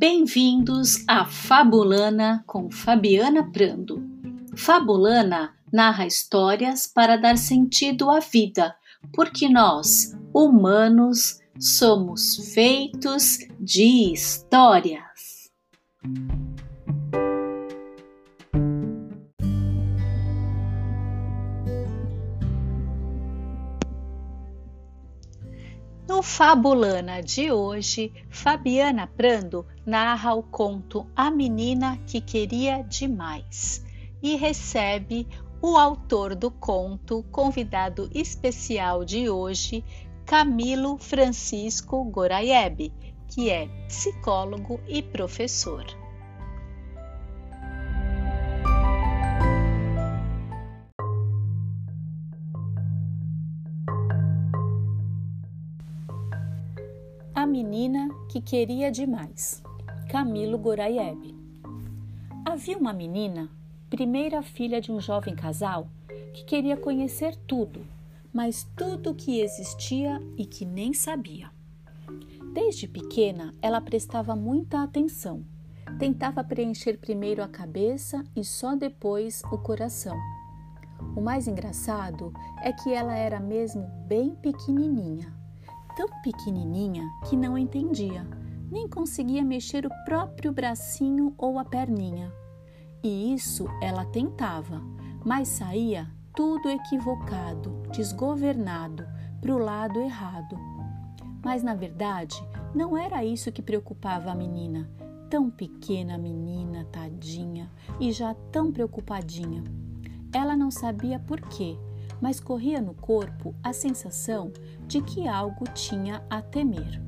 Bem-vindos a Fabulana com Fabiana Prando. Fabulana narra histórias para dar sentido à vida, porque nós, humanos, somos feitos de histórias. Fabulana de hoje, Fabiana Prando narra o conto A Menina que Queria Demais e recebe o autor do conto, convidado especial de hoje, Camilo Francisco Goraieb, que é psicólogo e professor. Menina que queria demais. Camilo Goraieb. Havia uma menina, primeira filha de um jovem casal, que queria conhecer tudo, mas tudo que existia e que nem sabia. Desde pequena, ela prestava muita atenção. Tentava preencher primeiro a cabeça e só depois o coração. O mais engraçado é que ela era mesmo bem pequenininha tão pequenininha que não entendia, nem conseguia mexer o próprio bracinho ou a perninha. E isso ela tentava, mas saía tudo equivocado, desgovernado, para o lado errado. Mas na verdade, não era isso que preocupava a menina, tão pequena menina, tadinha, e já tão preocupadinha. Ela não sabia por quê, mas corria no corpo a sensação de que algo tinha a temer.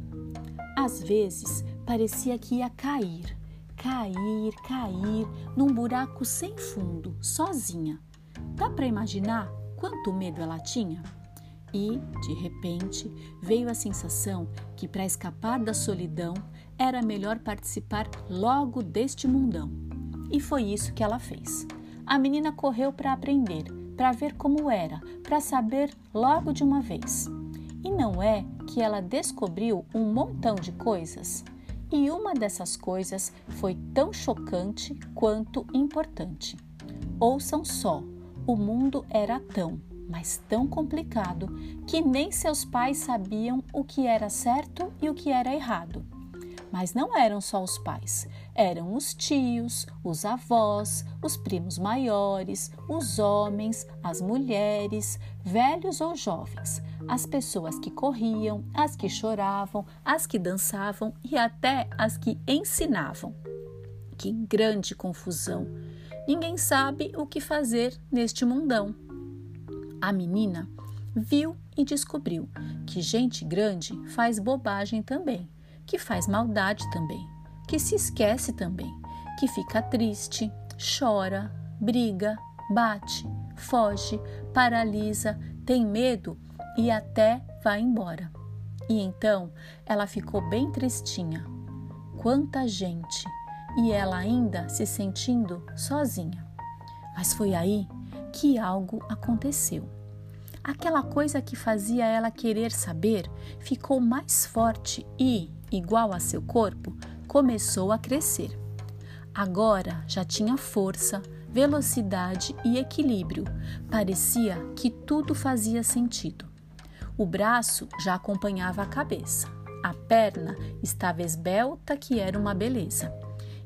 Às vezes parecia que ia cair, cair, cair num buraco sem fundo, sozinha. Dá para imaginar quanto medo ela tinha? E, de repente, veio a sensação que para escapar da solidão era melhor participar logo deste mundão. E foi isso que ela fez. A menina correu para aprender para ver como era, para saber logo de uma vez. E não é que ela descobriu um montão de coisas? E uma dessas coisas foi tão chocante quanto importante. Ouçam só: o mundo era tão, mas tão complicado que nem seus pais sabiam o que era certo e o que era errado. Mas não eram só os pais, eram os tios, os avós, os primos maiores, os homens, as mulheres, velhos ou jovens, as pessoas que corriam, as que choravam, as que dançavam e até as que ensinavam. Que grande confusão! Ninguém sabe o que fazer neste mundão. A menina viu e descobriu que gente grande faz bobagem também que faz maldade também, que se esquece também, que fica triste, chora, briga, bate, foge, paralisa, tem medo e até vai embora. E então ela ficou bem tristinha. Quanta gente! E ela ainda se sentindo sozinha. Mas foi aí que algo aconteceu. Aquela coisa que fazia ela querer saber ficou mais forte e, igual a seu corpo, começou a crescer. Agora já tinha força, velocidade e equilíbrio. Parecia que tudo fazia sentido. O braço já acompanhava a cabeça. A perna estava esbelta, que era uma beleza.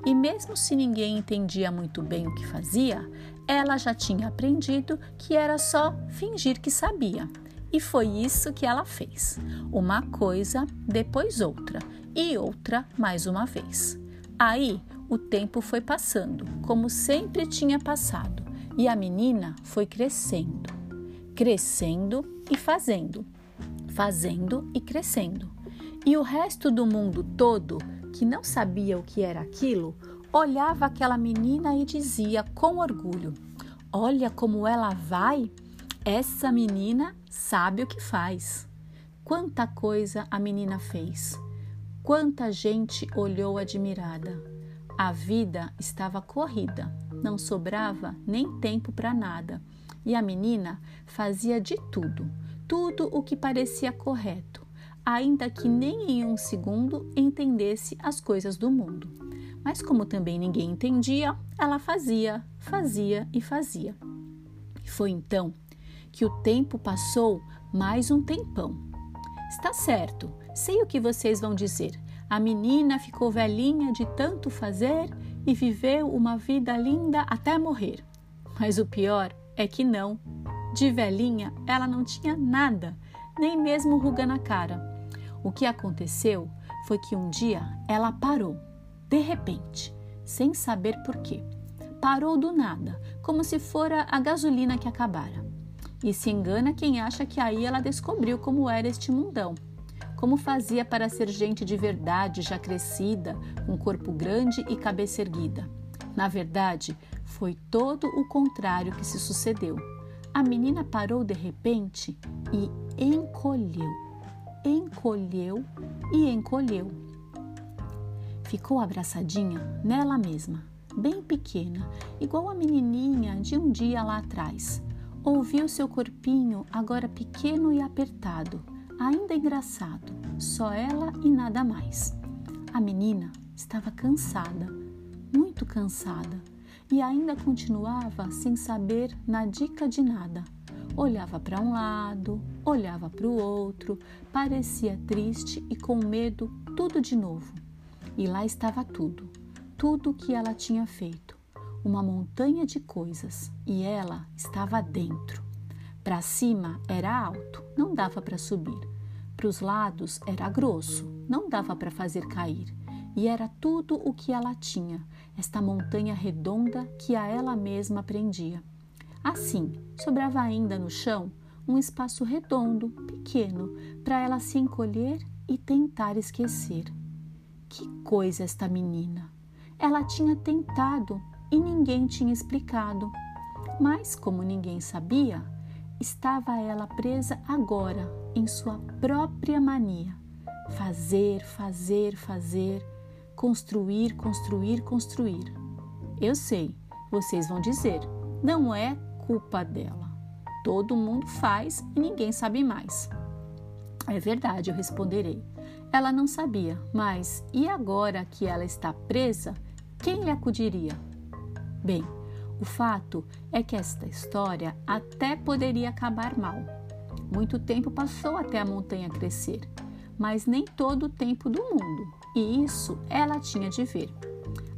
E mesmo se ninguém entendia muito bem o que fazia, ela já tinha aprendido que era só fingir que sabia. E foi isso que ela fez. Uma coisa, depois outra, e outra mais uma vez. Aí o tempo foi passando, como sempre tinha passado, e a menina foi crescendo, crescendo e fazendo, fazendo e crescendo. E o resto do mundo todo, que não sabia o que era aquilo, olhava aquela menina e dizia com orgulho: Olha como ela vai! Essa menina sabe o que faz. Quanta coisa a menina fez. Quanta gente olhou admirada. A vida estava corrida, não sobrava nem tempo para nada. E a menina fazia de tudo, tudo o que parecia correto. ainda que nem em um segundo entendesse as coisas do mundo. Mas, como também ninguém entendia, ela fazia, fazia e fazia. E foi então que o tempo passou mais um tempão. Está certo, sei o que vocês vão dizer. A menina ficou velhinha de tanto fazer e viveu uma vida linda até morrer. Mas o pior é que não. De velhinha, ela não tinha nada, nem mesmo ruga na cara. O que aconteceu foi que um dia ela parou, de repente, sem saber por quê. Parou do nada, como se fora a gasolina que acabara. E se engana quem acha que aí ela descobriu como era este mundão. Como fazia para ser gente de verdade, já crescida, com corpo grande e cabeça erguida. Na verdade, foi todo o contrário que se sucedeu. A menina parou de repente e encolheu, encolheu e encolheu. Ficou abraçadinha nela mesma, bem pequena, igual a menininha de um dia lá atrás. Ouviu seu corpinho agora pequeno e apertado, ainda engraçado, só ela e nada mais. A menina estava cansada, muito cansada e ainda continuava sem saber na dica de nada. Olhava para um lado, olhava para o outro, parecia triste e com medo, tudo de novo. E lá estava tudo, tudo que ela tinha feito. Uma montanha de coisas e ela estava dentro. Para cima era alto, não dava para subir. Para os lados era grosso, não dava para fazer cair. E era tudo o que ela tinha, esta montanha redonda que a ela mesma prendia. Assim, sobrava ainda no chão um espaço redondo, pequeno, para ela se encolher e tentar esquecer. Que coisa esta menina! Ela tinha tentado e ninguém tinha explicado. Mas, como ninguém sabia, estava ela presa agora em sua própria mania. Fazer, fazer, fazer construir, construir, construir. Eu sei, vocês vão dizer, não é culpa dela. Todo mundo faz e ninguém sabe mais. É verdade, eu responderei. Ela não sabia, mas e agora que ela está presa, quem lhe acudiria? Bem, o fato é que esta história até poderia acabar mal. Muito tempo passou até a montanha crescer, mas nem todo o tempo do mundo e isso ela tinha de ver.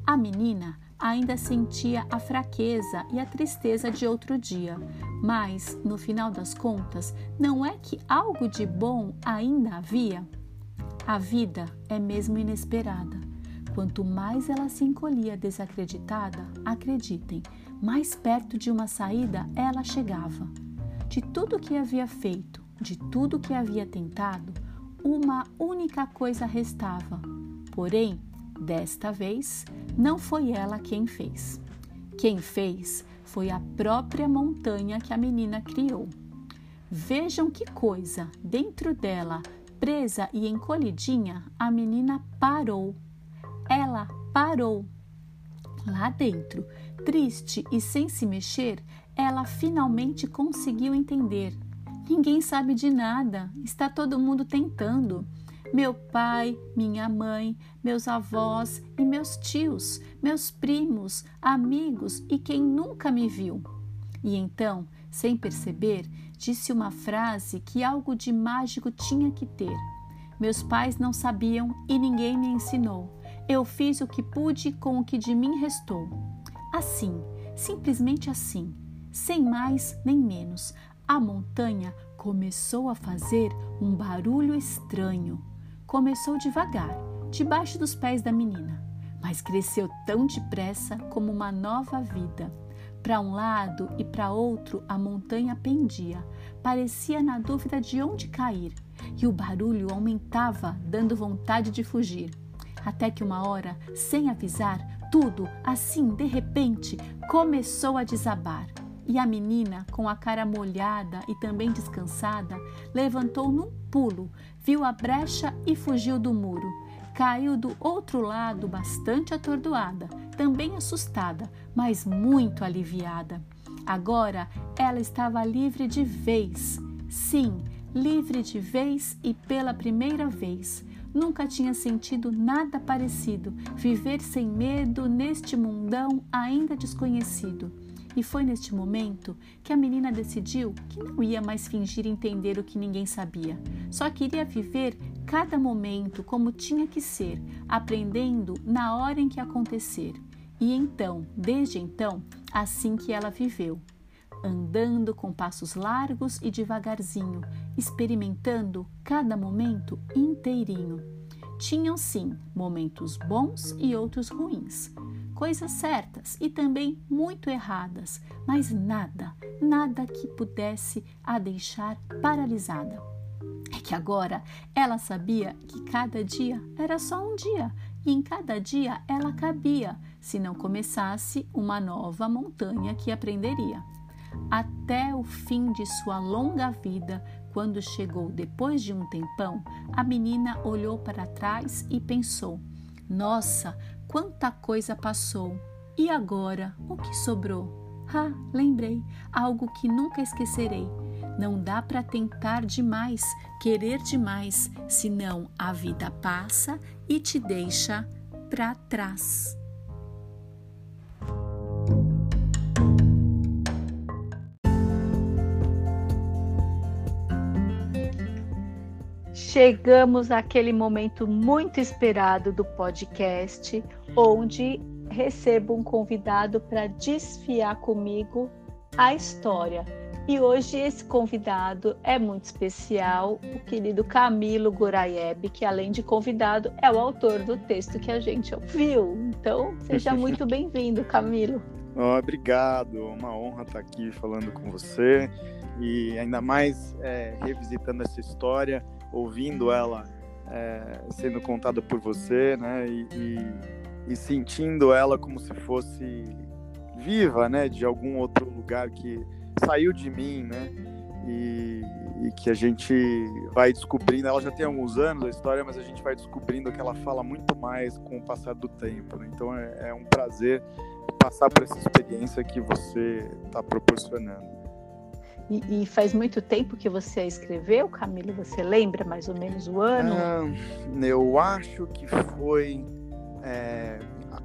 A menina ainda sentia a fraqueza e a tristeza de outro dia, mas, no final das contas, não é que algo de bom ainda havia? A vida é mesmo inesperada. Quanto mais ela se encolhia desacreditada, acreditem, mais perto de uma saída ela chegava. De tudo que havia feito, de tudo que havia tentado, uma única coisa restava: Porém, desta vez, não foi ela quem fez. Quem fez foi a própria montanha que a menina criou. Vejam que coisa! Dentro dela, presa e encolhidinha, a menina parou. Ela parou. Lá dentro, triste e sem se mexer, ela finalmente conseguiu entender. Ninguém sabe de nada, está todo mundo tentando meu pai, minha mãe, meus avós e meus tios, meus primos, amigos e quem nunca me viu. E então, sem perceber, disse uma frase que algo de mágico tinha que ter. Meus pais não sabiam e ninguém me ensinou. Eu fiz o que pude com o que de mim restou. Assim, simplesmente assim, sem mais nem menos, a montanha começou a fazer um barulho estranho. Começou devagar, debaixo dos pés da menina, mas cresceu tão depressa como uma nova vida. Para um lado e para outro a montanha pendia, parecia na dúvida de onde cair, e o barulho aumentava, dando vontade de fugir. Até que uma hora, sem avisar, tudo, assim de repente, começou a desabar. E a menina, com a cara molhada e também descansada, levantou num pulo, viu a brecha e fugiu do muro. Caiu do outro lado, bastante atordoada, também assustada, mas muito aliviada. Agora ela estava livre de vez. Sim, livre de vez e pela primeira vez. Nunca tinha sentido nada parecido, viver sem medo neste mundão ainda desconhecido. E foi neste momento que a menina decidiu que não ia mais fingir entender o que ninguém sabia. Só queria viver cada momento como tinha que ser, aprendendo na hora em que acontecer. E então, desde então, assim que ela viveu, andando com passos largos e devagarzinho, experimentando cada momento inteirinho. Tinham sim momentos bons e outros ruins, coisas certas e também muito erradas, mas nada, nada que pudesse a deixar paralisada. É que agora ela sabia que cada dia era só um dia e em cada dia ela cabia, se não começasse uma nova montanha que aprenderia. Até o fim de sua longa vida, quando chegou depois de um tempão, a menina olhou para trás e pensou: Nossa, quanta coisa passou! E agora, o que sobrou? Ah, lembrei, algo que nunca esquecerei. Não dá para tentar demais, querer demais, senão a vida passa e te deixa para trás. Chegamos àquele momento muito esperado do podcast, onde recebo um convidado para desfiar comigo a história. E hoje esse convidado é muito especial, o querido Camilo Goraieb, que além de convidado é o autor do texto que a gente ouviu. Então, seja muito bem-vindo, Camilo. Oh, obrigado, uma honra estar aqui falando com você e ainda mais é, revisitando essa história, ouvindo ela é, sendo contada por você, né? E, e e sentindo ela como se fosse viva, né, de algum outro lugar que saiu de mim, né, e, e, que a gente vai descobrindo. Ela já tem alguns anos a história, mas a gente vai descobrindo que ela fala muito mais com o passar do tempo. Né? Então é, é um prazer passar por essa experiência que você está proporcionando. E, e, faz muito tempo que você escreveu, Camila? Você lembra mais ou menos o ano? Ah, eu acho que foi é,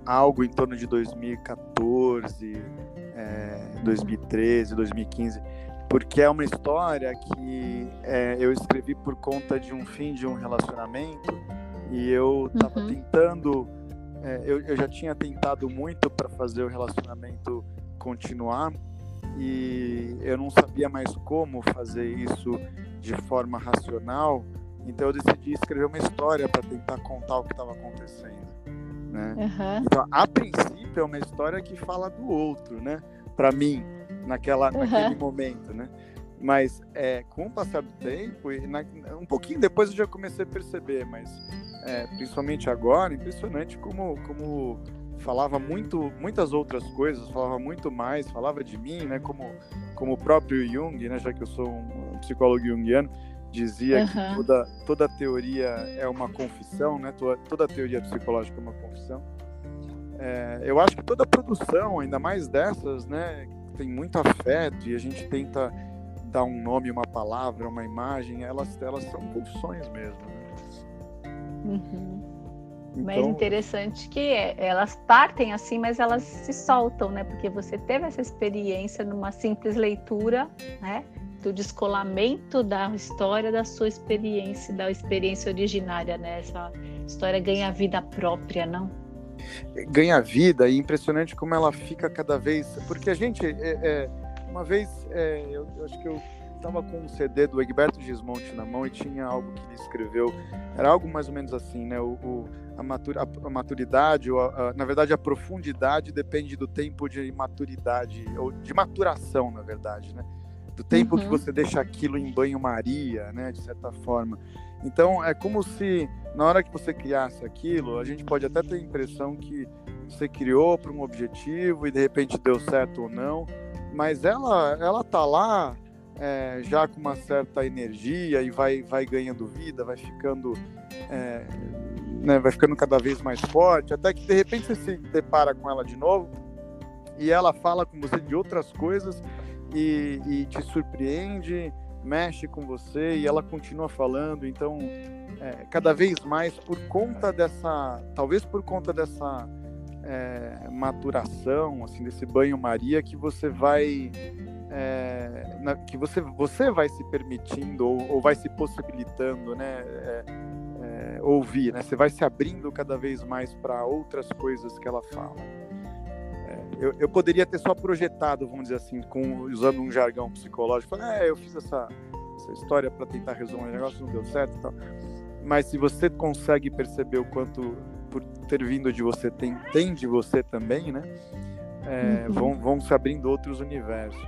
algo em torno de 2014, é, 2013, 2015, porque é uma história que é, eu escrevi por conta de um fim de um relacionamento e eu estava uhum. tentando, é, eu, eu já tinha tentado muito para fazer o relacionamento continuar e eu não sabia mais como fazer isso de forma racional, então eu decidi escrever uma história para tentar contar o que estava acontecendo né? Uhum. Então, a princípio é uma história que fala do outro, né? Para mim, naquela, uhum. naquele momento, né? Mas é, com o passar do tempo, e na, um pouquinho depois eu já comecei a perceber, mas é, principalmente agora, impressionante como, como falava muito, muitas outras coisas, falava muito mais, falava de mim, né? Como, como o próprio Jung, né? Já que eu sou um psicólogo junguiano, dizia uhum. que toda, toda teoria é uma confissão, né? Toda, toda teoria psicológica é uma confissão. É, eu acho que toda produção, ainda mais dessas, né, tem muito afeto e a gente tenta dar um nome, uma palavra, uma imagem, elas, elas são confissões mesmo. Né? Uhum. Então... Mas interessante que é, elas partem assim, mas elas se soltam, né? Porque você teve essa experiência numa simples leitura, né? do descolamento da história da sua experiência, da experiência originária, né? Essa história ganha vida própria, não? Ganha vida e impressionante como ela fica cada vez. Porque a gente, é, é, uma vez, é, eu, eu, acho que eu estava com um CD do Egberto Gismonte na mão e tinha algo que ele escreveu. Era algo mais ou menos assim, né? O, o a, a, maturidade, ou a, a, na verdade, a profundidade depende do tempo de maturidade, ou de maturação, na verdade, né? do tempo uhum. que você deixa aquilo em banho-maria, né, de certa forma. Então, é como se na hora que você criasse aquilo, a gente pode até ter a impressão que você criou para um objetivo e de repente deu certo ou não, mas ela ela tá lá é, já com uma certa energia e vai vai ganhando vida, vai ficando é, né, vai ficando cada vez mais forte, até que de repente você se depara com ela de novo e ela fala com você de outras coisas e, e te surpreende mexe com você e ela continua falando. Então, é, cada vez mais por conta dessa, talvez por conta dessa é, maturação, assim, desse banho-maria que você vai é, na, que você, você vai se permitindo ou, ou vai se possibilitando, né, é, ouvir, né? Você vai se abrindo cada vez mais para outras coisas que ela fala. É, eu, eu, poderia ter só projetado, vamos dizer assim, com, usando um jargão psicológico, é, eu fiz essa, essa história para tentar resolver um negócio, não deu certo, tal. Mas se você consegue perceber o quanto por ter vindo de você tem, tem de você também, né? É, uhum. vão, vão se abrindo outros universos.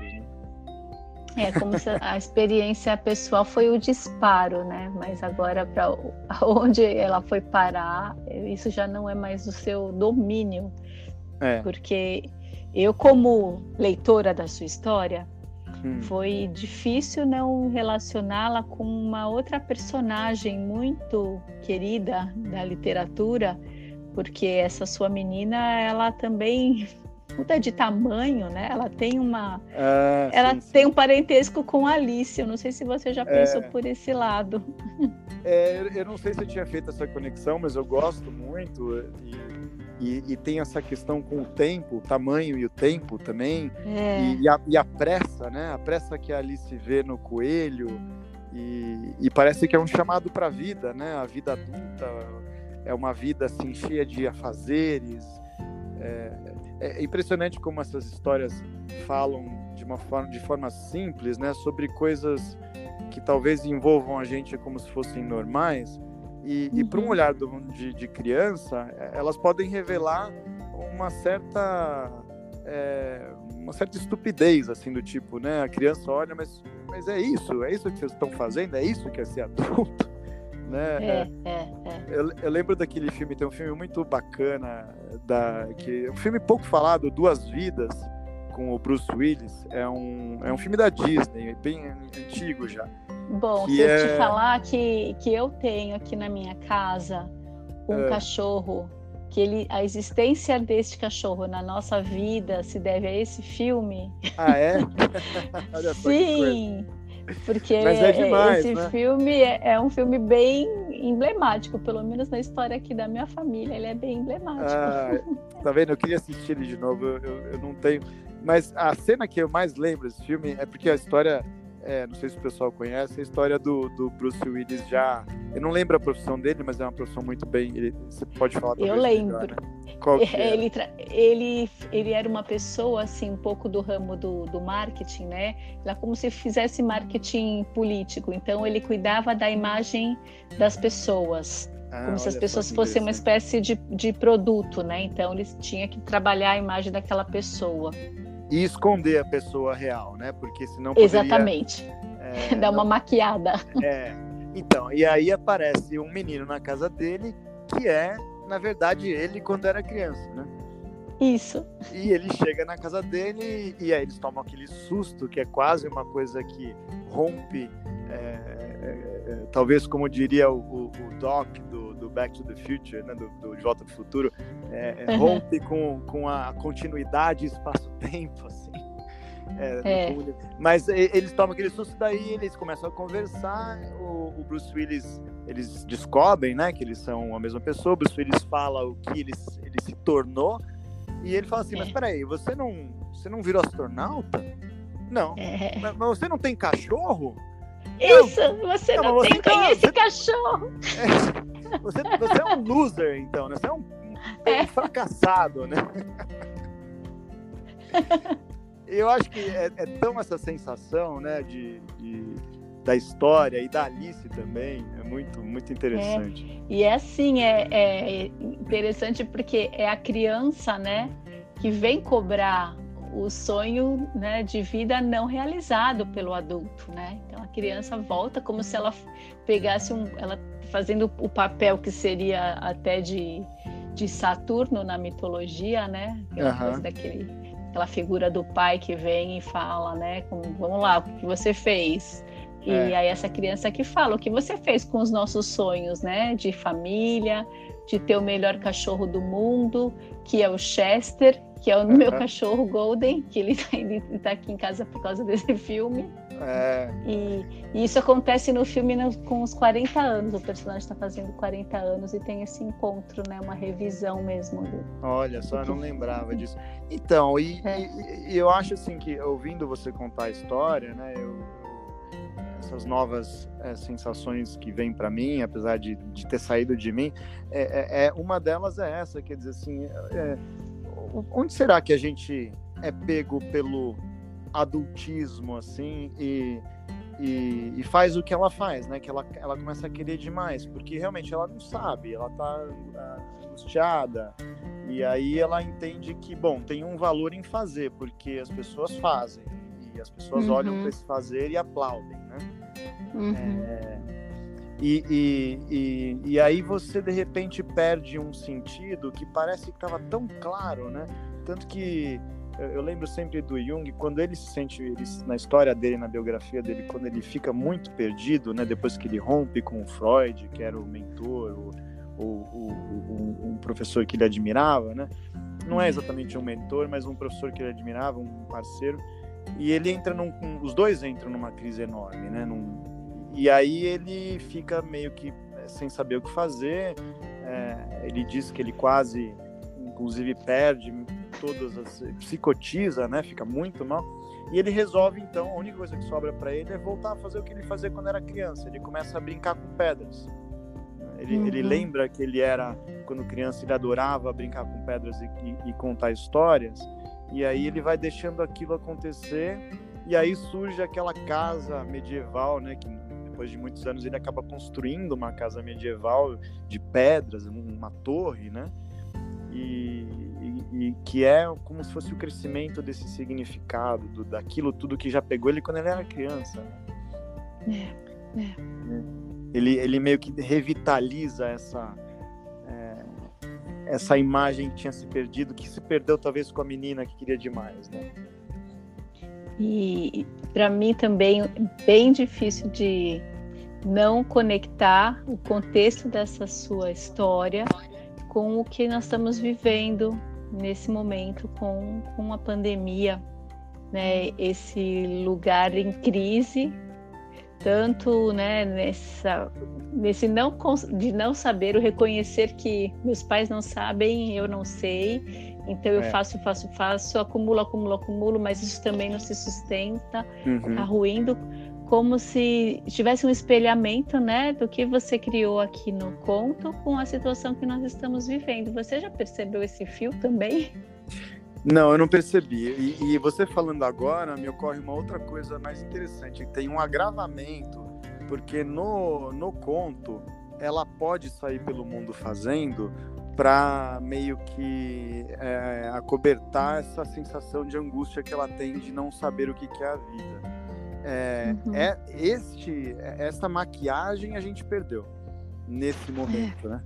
É como se a experiência pessoal foi o disparo, né? Mas agora para onde ela foi parar, isso já não é mais do seu domínio. É. Porque eu, como leitora da sua história, hum. foi difícil não relacioná-la com uma outra personagem muito querida da literatura, porque essa sua menina, ela também muda de tamanho, né? Ela tem uma. Ah, ela sim, tem sim. um parentesco com Alice. Eu não sei se você já pensou é... por esse lado. É, eu não sei se eu tinha feito essa conexão, mas eu gosto muito. E, e, e tem essa questão com o tempo, o tamanho e o tempo também. É. E, e, a, e, a, pressa, né? A pressa que a Alice vê no coelho. E, parece que é um chamado para a vida, né? A vida adulta é uma vida assim cheia de afazeres. É, é impressionante como essas histórias falam de uma forma, de forma simples, né, sobre coisas que talvez envolvam a gente como se fossem normais. E, uhum. e para um olhar do, de, de, criança, é, elas podem revelar uma certa é, uma certa estupidez assim do tipo, né? A criança olha, mas mas é isso, é isso que vocês estão fazendo, é isso que é ser adulto né? É, é, é. Eu, eu, lembro daquele filme, tem um filme muito bacana, da, que, um filme pouco falado, Duas Vidas, com o Bruce Willis. É um, é um filme da Disney, bem antigo já. Bom, se eu é... te falar que, que eu tenho aqui na minha casa um é. cachorro, que ele, a existência deste cachorro na nossa vida se deve a esse filme. Ah, é? Sim! Porque é demais, esse né? filme é, é, um filme bem emblemático, pelo menos na história aqui da minha família, ele é bem emblemático. Ah, tá vendo? Eu queria assistir ele de novo, eu, eu, eu não tenho. Mas a cena que eu mais lembro desse filme é porque a história é, não sei se o pessoal conhece, a história do, do Bruce Willis já. Eu não lembro a profissão dele, mas é uma profissão muito bem. Ele, você pode falar Eu lembro. Melhor, né? Qual que é? ele, ele, ele era uma pessoa, assim, um pouco do ramo do, do marketing, né? Era como se fizesse marketing político. Então, ele cuidava da imagem das pessoas. Ah, como se as pessoas fossem uma espécie de, de produto, né? Então, ele tinha que trabalhar a imagem daquela pessoa e esconder a pessoa real, né? Porque senão poderia, Exatamente. É, Dar uma não... maquiada. É. Então, e aí aparece um menino na casa dele que é, na verdade, ele quando era criança, né? Isso. E ele chega na casa dele e aí eles tomam aquele susto, que é quase uma coisa que rompe, é, é, é talvez como diria o, o, o Doc do, do, Back to the Future, né, do, do De Volta para o Futuro, uhum. rompe com, com a continuidade espaço-tempo, assim. É, é. Mas eles tomam aquele susto, daí eles começam a conversar. O, o, Bruce Willis, eles descobrem, né, que eles são a mesma pessoa. O Bruce Willis fala o que ele, ele se tornou e ele fala assim, é. mas peraí, você não, você não virou astronauta? Não. É. Mas, você não tem cachorro? Isso, você não, não tem, você tem esse você... cachorro. É, você, você é um loser, então, né? Você é um, é. um fracassado, né? Eu acho que é, é, tão essa sensação, né, de, de da história e da Alice também. É muito, muito interessante. É, e é assim, é, é interessante porque é a criança, né, que vem cobrar o sonho né, de vida não realizado pelo adulto, né? Então a criança volta como se ela pegasse um, ela fazendo o papel que seria até de, de Saturno na mitologia, né? Aquela uhum. coisa daquele, aquela figura do pai que vem e fala, né? Como, vamos lá, o que você fez? E é. aí essa criança que fala o que você fez com os nossos sonhos, né? De família, de ter o melhor cachorro do mundo, que é o Chester, que é o uhum. meu cachorro Golden, que ele, ele tá aqui em casa por causa desse filme. É. E, e, isso acontece no filme com os 40 anos. O personagem está fazendo 40 anos e tem esse encontro, né? Uma revisão mesmo. Do, Olha só, eu não lembrava disso. Então, e, é. e, e, eu acho assim que ouvindo você contar a história, né? Eu, essas novas é, sensações que vêm para mim, apesar de, de ter saído de mim, é, é, é, uma delas é essa, quer dizer assim, é, onde será que a gente é pego pelo adultismo, assim, e, e, e, faz o que ela faz, né? Que ela, ela começa a querer demais, porque realmente ela não sabe, ela tá ah, angustiada, e aí ela entende que, bom, tem um valor em fazer, porque as pessoas fazem, e as pessoas uhum. olham para esse fazer e aplaudem, né? Uhum. É, e, e, e, e, aí você de repente perde um sentido que parece que estava tão claro, né? Tanto que eu lembro sempre do Jung, quando ele se sente, ele, na história dele, na biografia dele, quando ele fica muito perdido, né, depois que ele rompe com o Freud, que era o mentor, o, o, o, um professor que ele admirava, né? Não é exatamente um mentor, mas um professor que ele admirava, um parceiro. E ele entra num, os dois entram numa crise enorme, né? Num, e aí ele fica meio que é, sem saber o que fazer. É, ele diz que ele quase, inclusive, perde todas as psicotiza, né? Fica muito mal. E ele resolve então, a única coisa que sobra para ele é voltar a fazer o que ele fazia quando era criança. Ele começa a brincar com pedras. Ele, uhum. ele lembra que ele era, quando criança, ele adorava brincar com pedras e, e, e, contar histórias. E aí ele vai deixando aquilo acontecer. E aí surge aquela casa medieval, né? Que depois de muitos anos ele acaba construindo uma casa medieval de pedras, uma torre, né? E, e, que é como se fosse o crescimento desse significado, do, daquilo tudo que já pegou ele quando ele era criança. Né? É, é. Ele, ele meio que revitaliza essa, é, essa imagem que tinha se perdido, que se perdeu talvez com a menina que queria demais, né? E para mim também bem difícil de não conectar o contexto dessa sua história com o que nós estamos vivendo nesse momento com, com a pandemia, né? Esse lugar em crise, tanto né, nessa, nesse não de não saber, o reconhecer que meus pais não sabem, eu não sei, então eu é. faço, faço, faço, acumulo, acumulo, acumulo, mas isso também não se sustenta, uhum. tá ruindo como se tivesse um espelhamento, né, do que você criou aqui no conto com a situação que nós estamos vivendo. Você já percebeu esse fio também? Não, eu não percebi. E, e você falando agora, me ocorre uma outra coisa mais interessante. Tem um agravamento, porque no, no conto ela pode sair pelo mundo fazendo para meio que é, acobertar essa sensação de angústia que ela tem de não saber o que, que é a vida. É, uhum. é este, essa maquiagem a gente perdeu nesse momento, é. né?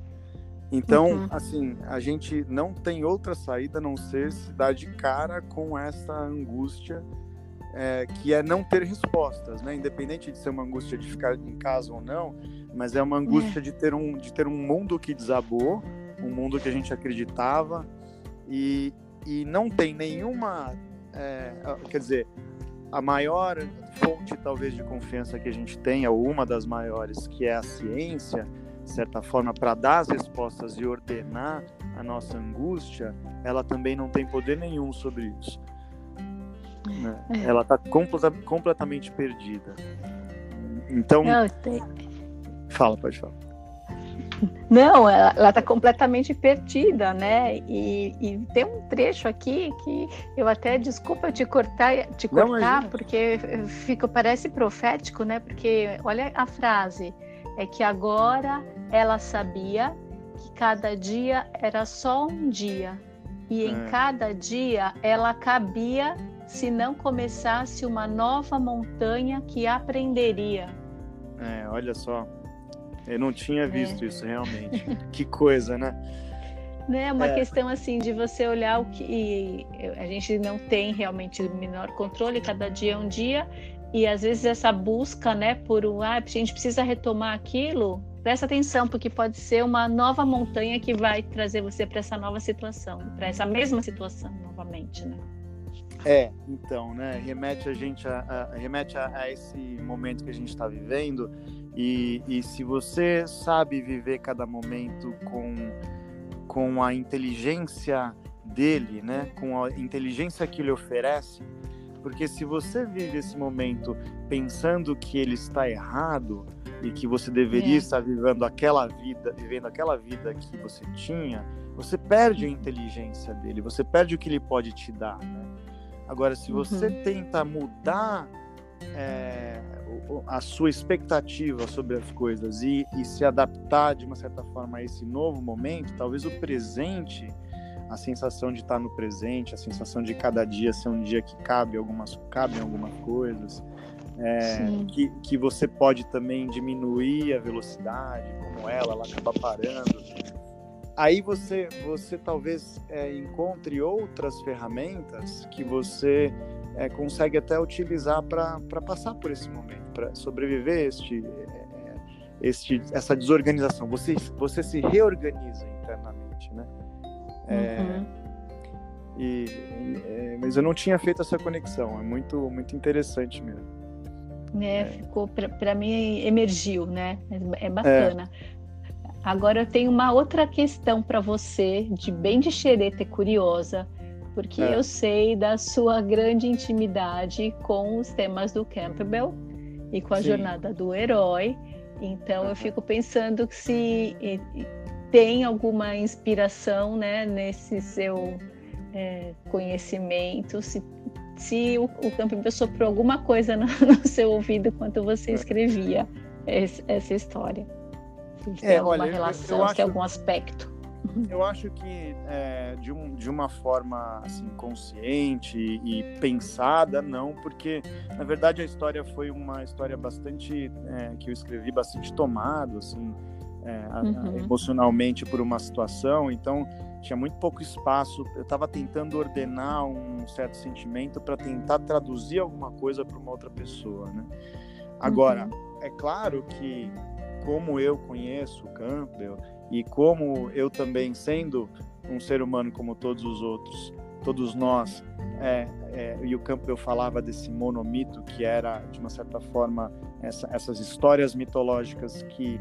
Então, uhum. assim, a gente não tem outra saída a não ser se dar de cara com essa angústia é, que é não ter respostas, né? Independente de ser uma angústia de ficar em casa ou não, mas é uma angústia é. de ter um de ter um mundo que desabou, um mundo que a gente acreditava e, e não tem nenhuma, é, quer dizer, a maior fonte talvez de confiança que a gente tenha, ou uma das maiores, que é a ciência, de certa forma, para dar as respostas e ordenar a nossa angústia, ela também não tem poder nenhum sobre isso. Né? É. Ela está completa, completamente perdida. Então. Não, tem... Fala, pode falar. Não, ela está completamente perdida, né? E, e, tem um trecho aqui que eu até desculpa te cortar, te cortar, porque fica parece profético, né? Porque olha a frase é que agora ela sabia que cada dia era só um dia e em é. cada dia ela cabia se não começasse uma nova montanha que aprenderia. É, olha só. Eu não tinha é. visto é. isso realmente. que coisa, né? Né, uma é. questão assim de você olhar o que a gente não tem realmente o menor controle, cada dia é um dia, e às vezes essa busca, né, por um, ah, a gente precisa retomar aquilo, presta atenção, porque pode ser uma nova montanha que vai trazer você para essa nova situação, para essa mesma situação novamente, né? É, então, né? Remete a gente a, a remete a, a, esse momento que a gente está vivendo e, e se você sabe viver cada momento com com a inteligência dele, né? Com a inteligência que ele oferece, porque se você vive esse momento pensando que ele está errado e que você deveria é. estar vivendo aquela vida, vivendo aquela vida que você tinha, você perde a inteligência dele, você perde o que ele pode te dar. Né? Agora, se você uhum. tenta mudar é, a sua expectativa sobre as coisas e, e se adaptar de uma certa forma a esse novo momento, talvez o presente a sensação de estar no presente, a sensação de cada dia ser um dia que cabe algumas cabe algumas coisas, é, que, que você pode também diminuir a velocidade, como ela, ela acaba parando. Aí você você talvez é, encontre outras ferramentas que você é, consegue até utilizar para passar por esse momento, para sobreviver este, é, este essa desorganização. Você você se reorganiza internamente, né? É, uhum. e, é, mas eu não tinha feito essa conexão. É muito, muito interessante mesmo. É, é. ficou para mim emergiu, né? É bacana. É. Agora eu tenho uma outra questão para você, de bem de xereta e curiosa, porque é. eu sei da sua grande intimidade com os temas do Campbell e com a Sim. jornada do herói. Então eu fico pensando que se tem alguma inspiração né, nesse seu é, conhecimento, se, se o, o Campbell soprou alguma coisa no, no, seu ouvido enquanto você escrevia esse, essa história. Se é, tem alguma olha, relação, eu, eu se tem algum aspecto. Eu acho que é, de, um, de uma forma assim, consciente e pensada, não, porque na verdade a história foi uma história bastante é, que eu escrevi bastante tomado, assim, é, uhum. emocionalmente por uma situação, então tinha muito pouco espaço. Eu estava tentando ordenar um certo sentimento para tentar traduzir alguma coisa para uma outra pessoa, né? Agora, uhum. é claro que como eu conheço o Campbell e como eu também sendo um ser humano como todos os outros, todos nós, é, é, e o Campbell falava desse monomito que era de uma certa forma essa, essas histórias mitológicas que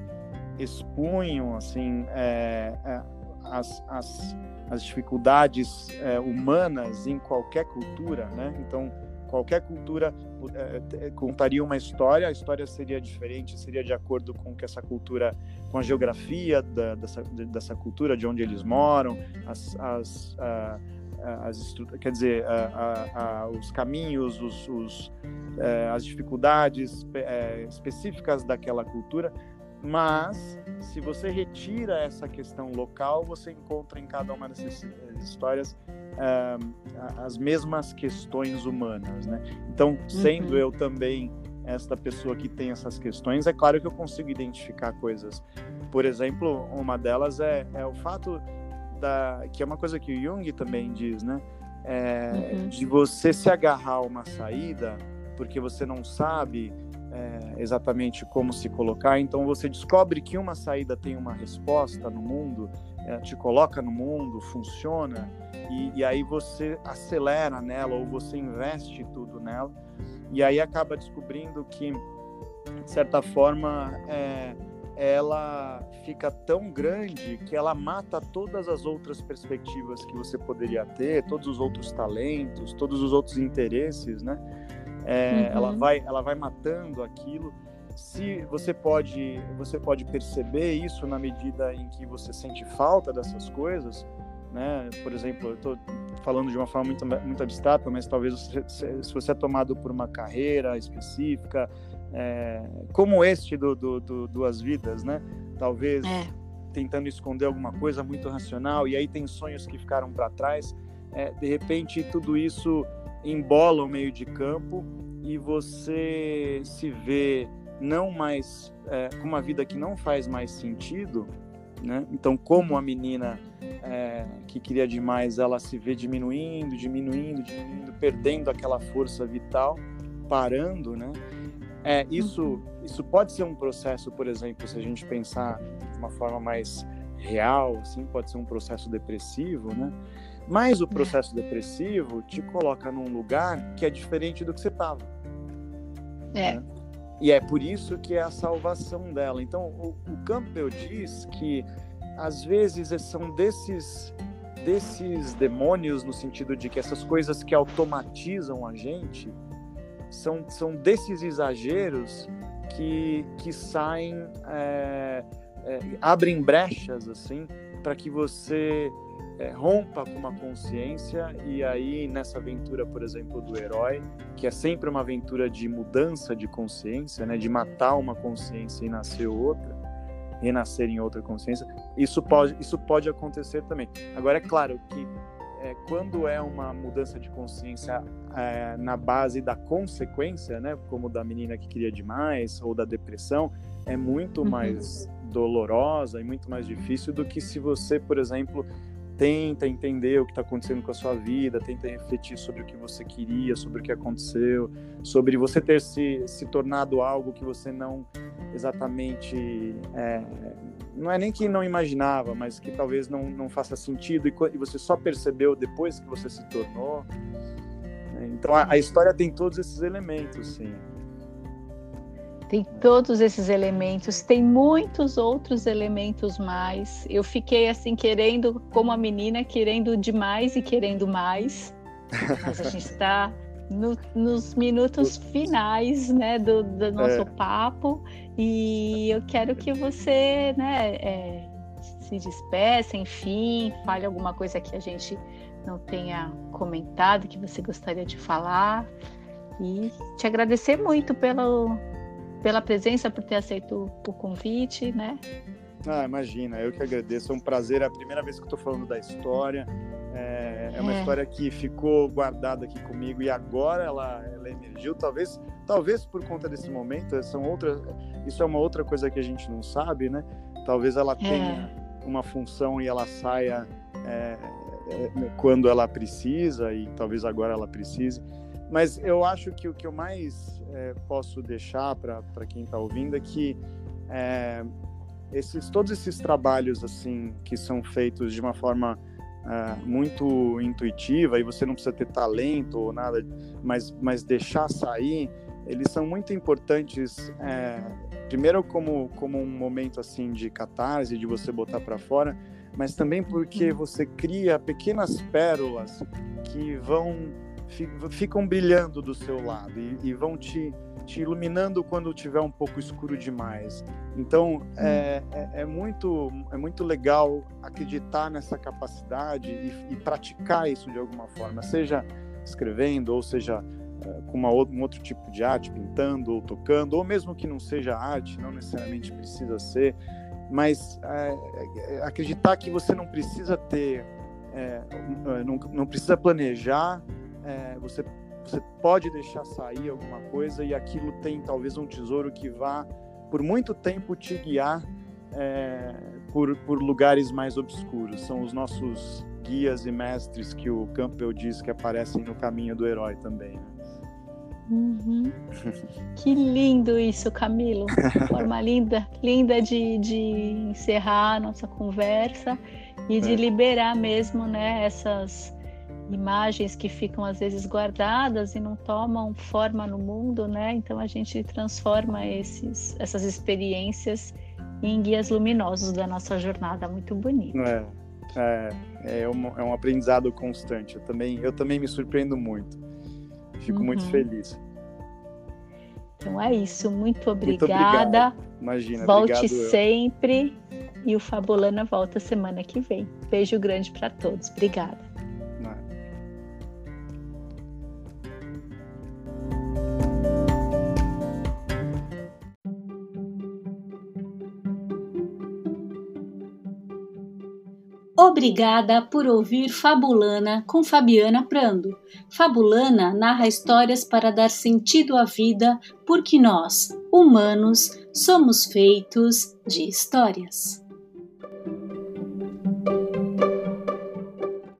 expunham assim é, é, as, as, as, dificuldades é, humanas em qualquer cultura, né? Então qualquer cultura é, contaria uma história, a história seria diferente, seria de acordo com que essa cultura, com a geografia da, dessa, dessa cultura, de onde eles moram, as, as, as quer dizer, os caminhos, os, os é, as dificuldades é, específicas daquela cultura mas, se você retira essa questão local, você encontra em cada uma dessas histórias uh, as mesmas questões humanas, né? Então, sendo uhum. eu também esta pessoa que tem essas questões, é claro que eu consigo identificar coisas. Por exemplo, uma delas é, é o fato da que é uma coisa que o Jung também diz, né? É, uhum. De você se agarrar a uma saída porque você não sabe é, exatamente como se colocar. Então você descobre que uma saída tem uma resposta no mundo, é, te coloca no mundo, funciona, e, e, aí você acelera nela ou você investe tudo nela, e aí acaba descobrindo que, de certa forma, é, ela fica tão grande que ela mata todas as outras perspectivas que você poderia ter, todos os outros talentos, todos os outros interesses, né? É, uhum. ela vai ela vai matando aquilo se você pode você pode perceber isso na medida em que você sente falta dessas coisas né por exemplo eu estou falando de uma forma muito muito abstrata mas talvez você, se você é tomado por uma carreira específica é, como este do, do, do, duas vidas né talvez é. tentando esconder alguma coisa muito racional e aí tem sonhos que ficaram para trás é, de repente tudo isso embola o meio de campo e você se vê não mais é, com uma vida que não faz mais sentido, né? Então, como a menina é, que queria demais, ela se vê diminuindo, diminuindo, diminuindo, perdendo aquela força vital, parando, né? É, isso, isso pode ser um processo, por exemplo, se a gente pensar de uma forma mais real, assim, pode ser um processo depressivo, né? Mas o processo depressivo te coloca num lugar que é diferente do que você estava. É. Né? E é por isso que é a salvação dela. Então, o, o Campbell diz que às vezes são desses desses demônios no sentido de que essas coisas que automatizam a gente são, são desses exageros que, que saem é, é, abrem brechas assim para que você é, rompa com uma consciência e aí nessa aventura, por exemplo, do herói, que é sempre uma aventura de mudança de consciência, né, de matar uma consciência e nascer outra, renascer em outra consciência, isso pode, isso pode acontecer também. Agora, é claro que é, quando é uma mudança de consciência é, na base da consequência, né, como da menina que queria demais, ou da depressão, é muito uhum. mais dolorosa e muito mais difícil do que se você, por exemplo, tenta entender o que está acontecendo com a sua vida, tenta refletir sobre o que você queria, sobre o que aconteceu, sobre você ter se, se tornado algo que você não exatamente. É, não é nem que não imaginava, mas que talvez não, não faça sentido e, e você só percebeu depois que você se tornou. Então a, a história tem todos esses elementos, sim. Tem todos esses elementos, tem muitos outros elementos mais. Eu fiquei assim querendo, como a menina, querendo demais e querendo mais. Mas a gente está no, nos minutos finais, né, do, do nosso é. papo e eu quero que você, né, é, se despeça, enfim, fale alguma coisa que a gente não tenha comentado, que você gostaria de falar e te agradecer muito pelo pela presença, por ter aceito o convite, né? Ah, imagina, eu que agradeço, é um prazer, é a primeira vez que estou falando da história, é, é, uma é. história que ficou guardada aqui comigo e agora ela, ela emergiu, talvez, talvez por conta desse momento, são outras, isso é uma outra coisa que a gente não sabe, né? Talvez ela é. tenha uma função e ela saia é, é, quando ela precisa e talvez agora ela precise, mas eu acho que o que eu mais é, posso deixar para quem está ouvindo é que é, esses, todos esses trabalhos assim que são feitos de uma forma é, muito intuitiva e você não precisa ter talento ou nada, mas, mas deixar sair, eles são muito importantes. É, primeiro como, como um momento assim de catarse, de você botar para fora, mas também porque uhum. você cria pequenas pérolas que vão ficam brilhando do seu lado e, e vão te, te iluminando quando tiver um pouco escuro demais. Então é, hum. é, é, muito é muito legal acreditar nessa capacidade e, e, praticar isso de alguma forma, seja escrevendo ou seja é, com uma, um outro tipo de arte, pintando ou tocando, ou mesmo que não seja arte, não necessariamente precisa ser, mas é, é, acreditar que você não precisa ter, não, não precisa planejar é, você, você pode deixar sair alguma coisa e aquilo tem talvez um tesouro que vá por muito tempo te guiar é, por, por lugares mais obscuros. São os nossos guias e mestres que o Campbell diz que aparecem no caminho do herói também. Né? Uhum. que lindo isso, Camilo. Forma linda, linda de, de encerrar a nossa conversa e de é. liberar mesmo, né, essas imagens que ficam às vezes guardadas e não tomam forma no mundo, né? Então a gente transforma esses, essas experiências em guias luminosos da nossa jornada, muito bonito. É, é, é, um, é um aprendizado constante. Eu também, eu também me surpreendo muito. Fico uhum. muito feliz. Então é isso, muito obrigada. Muito Imagina, Volte sempre eu. e o Fabulana volta semana que vem. Beijo grande para todos. Obrigada. Obrigada por ouvir Fabulana com Fabiana Prando. Fabulana narra histórias para dar sentido à vida, porque nós, humanos, somos feitos de histórias.